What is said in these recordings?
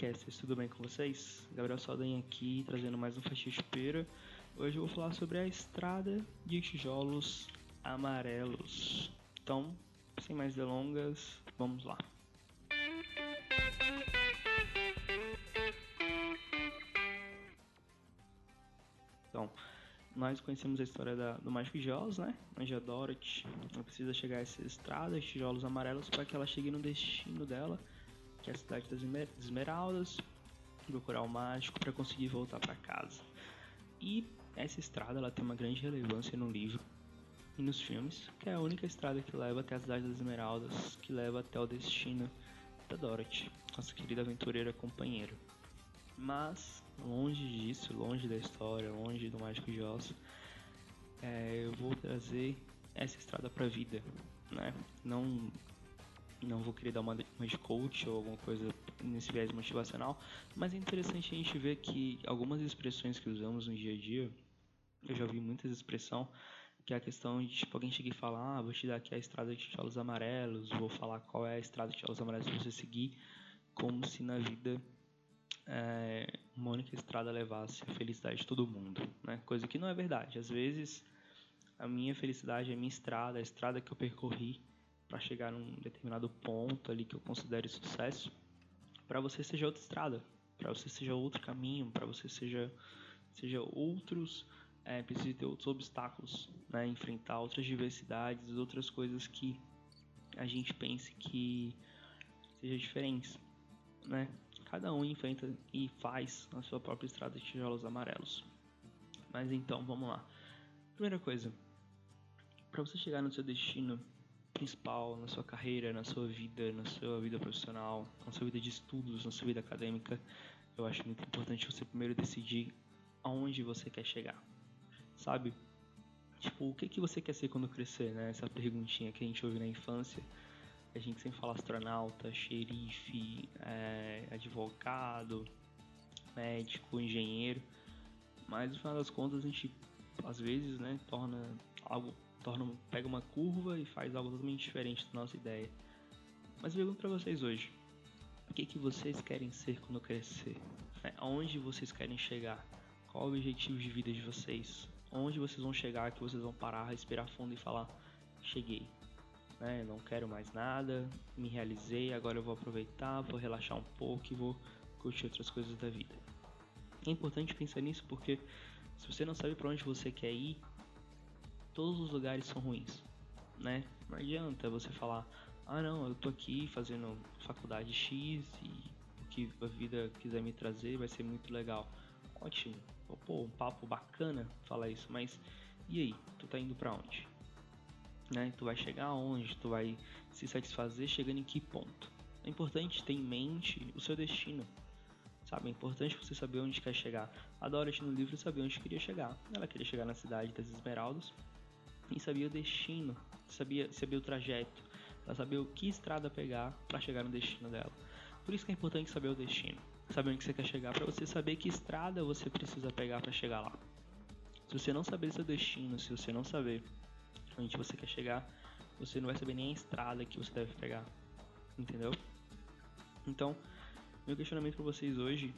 Olá, Peracasters, tudo bem com vocês? Gabriel Saldanha aqui, trazendo mais um Fatia Chupeira. Hoje eu vou falar sobre a estrada de tijolos amarelos. Então, sem mais delongas, vamos lá. Então, nós conhecemos a história da, do Mágico de Oz, né? Onde a Dorothy precisa chegar a essa estrada de tijolos amarelos para que ela chegue no destino dela que é a cidade das Esmeraldas, procurar o mágico para conseguir voltar para casa. E essa estrada ela tem uma grande relevância no livro e nos filmes, que é a única estrada que leva até a cidade das Esmeraldas, que leva até o destino da Dorothy, nossa querida aventureira companheira. Mas longe disso, longe da história, longe do Mágico de Oz, é, eu vou trazer essa estrada para a vida, né? Não não vou querer dar uma, uma de coach ou alguma coisa nesse viés motivacional, mas é interessante a gente ver que algumas expressões que usamos no dia a dia, eu já ouvi muitas expressões, que é a questão de tipo, alguém chegar e falar, ah, vou te dar aqui a estrada de tijolos amarelos, vou falar qual é a estrada de tijolos amarelos para você seguir, como se na vida é, uma única estrada levasse a felicidade de todo mundo, né? Coisa que não é verdade. Às vezes a minha felicidade a minha estrada, a estrada que eu percorri, para chegar num determinado ponto ali que eu considere sucesso, para você seja outra estrada, para você seja outro caminho, para você seja seja outros é, precisa ter outros obstáculos, né? enfrentar outras diversidades, outras coisas que a gente pense que seja diferentes, né? Cada um enfrenta e faz a sua própria estrada de tijolos amarelos. Mas então, vamos lá. Primeira coisa, para você chegar no seu destino, principal na sua carreira, na sua vida, na sua vida profissional, na sua vida de estudos, na sua vida acadêmica, eu acho muito importante você primeiro decidir aonde você quer chegar. Sabe? Tipo, o que, que você quer ser quando crescer, né? Essa perguntinha que a gente ouve na infância. A gente sempre fala astronauta, xerife, é, advogado, médico, engenheiro. Mas no final das contas a gente às vezes né, torna algo torna, pega uma curva e faz algo totalmente diferente da nossa ideia. Mas eu pergunto para vocês hoje, o que, que vocês querem ser quando crescer? É, aonde vocês querem chegar? Qual o objetivo de vida de vocês? Onde vocês vão chegar que vocês vão parar, respirar fundo e falar, cheguei. Né? Não quero mais nada, me realizei, agora eu vou aproveitar, vou relaxar um pouco e vou curtir outras coisas da vida. É importante pensar nisso porque se você não sabe para onde você quer ir, todos os lugares são ruins, né? Não adianta você falar, ah não, eu tô aqui fazendo faculdade X e o que a vida quiser me trazer vai ser muito legal. Ótimo, pô, um papo bacana falar isso, mas e aí, tu tá indo para onde? Né? Tu vai chegar aonde? Tu vai se satisfazer chegando em que ponto? É importante ter em mente o seu destino. Sabe, é importante você saber onde quer chegar. A Dorothy no livro sabia onde queria chegar. Ela queria chegar na cidade das Esmeraldas, e sabia o destino, sabia, sabia o trajeto, sabia o que estrada pegar para chegar no destino dela. Por isso que é importante saber o destino, saber onde você quer chegar, para você saber que estrada você precisa pegar para chegar lá. Se você não saber seu destino, se você não saber onde você quer chegar, você não vai saber nem a estrada que você deve pegar, entendeu? Então, meu questionamento para vocês hoje,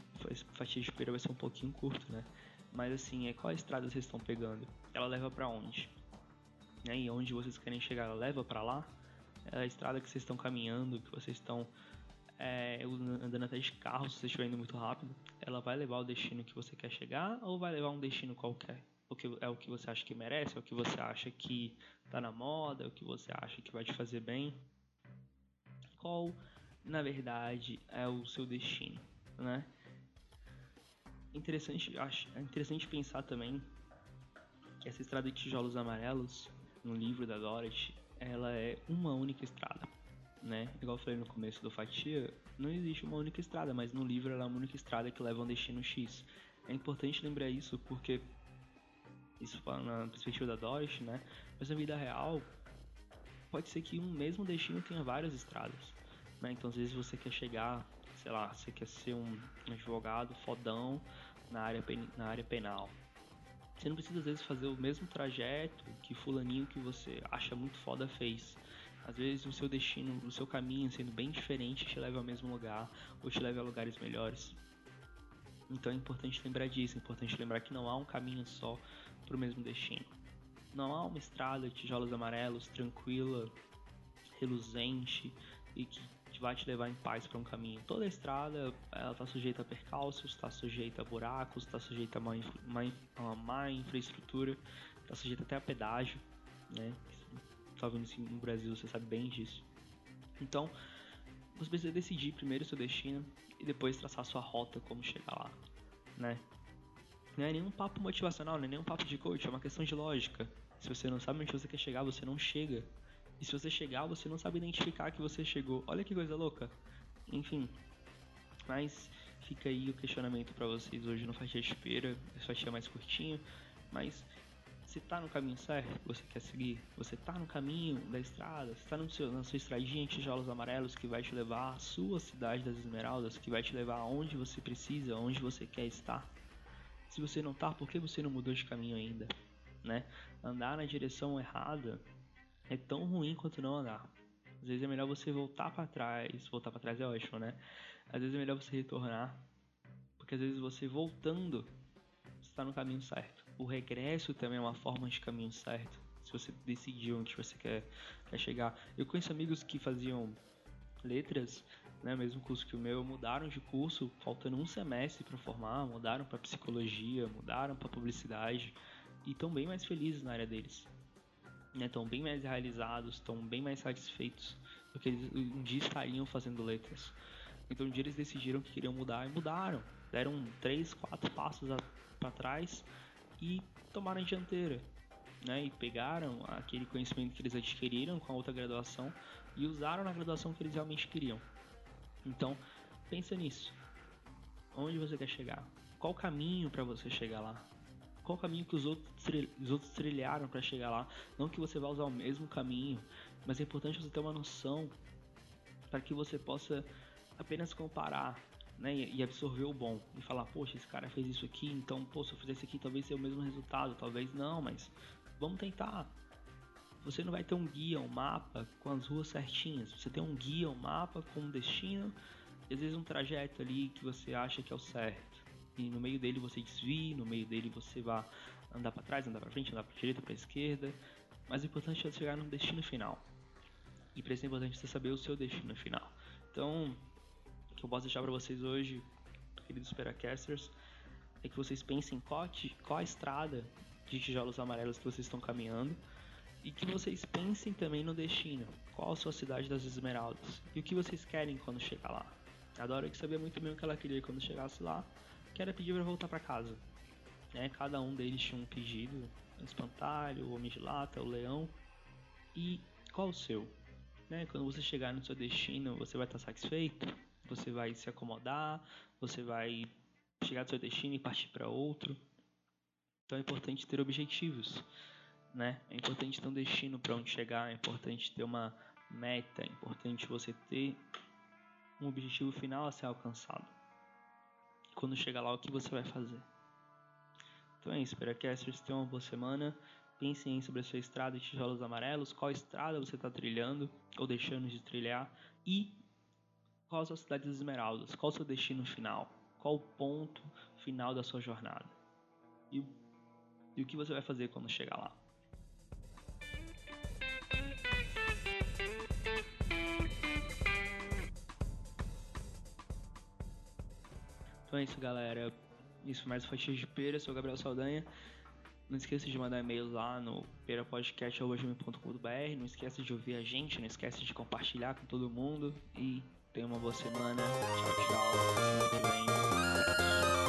fatia de pera vai ser um pouquinho curto, né? Mas assim, é qual estrada vocês estão pegando? Ela leva para onde? Né, e onde vocês querem chegar leva para lá, é a estrada que vocês estão caminhando, que vocês estão é, andando até de carro, se você estiver indo muito rápido, ela vai levar o destino que você quer chegar ou vai levar um destino qualquer? O que é o que você acha que merece, é o que você acha que tá na moda, é o que você acha que vai te fazer bem? Qual, na verdade, é o seu destino, né? Interessante, acho, é interessante pensar também que essa estrada de tijolos amarelos no livro da Dorothy, ela é uma única estrada, né? Igual eu falei no começo do Fatia, não existe uma única estrada, mas no livro ela é uma única estrada que leva a um destino X. É importante lembrar isso porque isso na perspectiva da Dorothy, né? Mas na vida real pode ser que um mesmo destino tenha várias estradas, né? Então às vezes você quer chegar, sei lá, você quer ser um advogado fodão na área, na área penal. Você não precisa às vezes fazer o mesmo trajeto que fulaninho que você acha muito foda fez. Às vezes o seu destino, o seu caminho sendo bem diferente te leva ao mesmo lugar ou te leva a lugares melhores. Então é importante lembrar disso, é importante lembrar que não há um caminho só para o mesmo destino. Não há uma estrada de tijolos amarelos, tranquila, reluzente e que vai te levar em paz para um caminho. Toda a estrada ela está sujeita a percalços, está sujeita a buracos, está sujeita a má, má, a má infraestrutura, está sujeita até a pedágio, né? Tá vendo isso no Brasil, você sabe bem disso. Então, você precisa decidir primeiro o seu destino e depois traçar sua rota como chegar lá, né? Não é nenhum papo motivacional, não é nenhum papo de coach, é uma questão de lógica. Se você não sabe onde você quer chegar, você não chega. E se você chegar, você não sabe identificar que você chegou. Olha que coisa louca. Enfim, mas fica aí o questionamento para vocês hoje no Fatia. Esse fatia mais curtinho, mas você tá no caminho certo? Você quer seguir? Você tá no caminho da estrada? Você tá no seu, na sua estradinha de tijolos amarelos que vai te levar à sua cidade das Esmeraldas, que vai te levar aonde você precisa, aonde você quer estar? Se você não tá, por que você não mudou de caminho ainda? Né? Andar na direção errada é tão ruim quanto não andar. Às vezes é melhor você voltar para trás, voltar para trás é ótimo, né? Às vezes é melhor você retornar, porque às vezes você voltando está no caminho certo. O regresso também é uma forma de caminho certo. Se você decidiu onde você quer, quer chegar. Eu conheço amigos que faziam letras, né, mesmo curso que o meu, mudaram de curso faltando um semestre para formar, mudaram para psicologia, mudaram para publicidade e estão bem mais felizes na área deles. Estão né, bem mais realizados, estão bem mais satisfeitos do que eles um dia estariam fazendo letras. Então um dia eles decidiram que queriam mudar e mudaram. Deram três, quatro passos para trás e tomaram a dianteira. Né, e pegaram aquele conhecimento que eles adquiriram com a outra graduação e usaram na graduação que eles realmente queriam. Então, pensa nisso. Onde você quer chegar? Qual o caminho para você chegar lá? Qual caminho que os outros, os outros trilharam para chegar lá? Não que você vá usar o mesmo caminho, mas é importante você ter uma noção para que você possa apenas comparar né, e absorver o bom e falar, poxa, esse cara fez isso aqui, então, pô, se eu fizer isso aqui, talvez seja o mesmo resultado, talvez não, mas vamos tentar. Você não vai ter um guia, um mapa com as ruas certinhas. Você tem um guia, um mapa com um destino, e às vezes um trajeto ali que você acha que é o certo. E no meio dele você desvia, no meio dele você vai andar para trás, andar para frente, andar para direita, para esquerda. Mas o importante é chegar no destino final. E para isso é importante você saber o seu destino final. Então, que eu posso deixar para vocês hoje, queridos Supercasters, é que vocês pensem qual, qual a estrada de tijolos amarelos que vocês estão caminhando e que vocês pensem também no destino. Qual a sua cidade das Esmeraldas e o que vocês querem quando chegar lá. A Dora que sabia muito bem o que ela queria quando chegasse lá, que era pedir para voltar para casa. Né? Cada um deles tinha um pedido: o espantalho, o homem de lata, o leão. E qual o seu? Né? Quando você chegar no seu destino, você vai estar satisfeito? você vai se acomodar, você vai chegar ao seu destino e partir para outro. Então é importante ter objetivos, né? É importante ter um destino para onde chegar, é importante ter uma meta, é importante você ter um objetivo final a ser alcançado. Quando chegar lá, o que você vai fazer? Então é isso, vocês tenham uma boa semana. Pensem sobre a sua estrada de tijolos amarelos, qual estrada você está trilhando ou deixando de trilhar e qual a sua cidade das esmeraldas? Qual o seu destino final? Qual o ponto final da sua jornada? E, e o que você vai fazer quando chegar lá? Então é isso, galera. Isso mais foi X de Pera, sou o Gabriel Saldanha. Não esqueça de mandar e-mail lá no perapodcast.com.br. Não esqueça de ouvir a gente, não esqueça de compartilhar com todo mundo. E tenha uma boa semana. Tchau, tchau.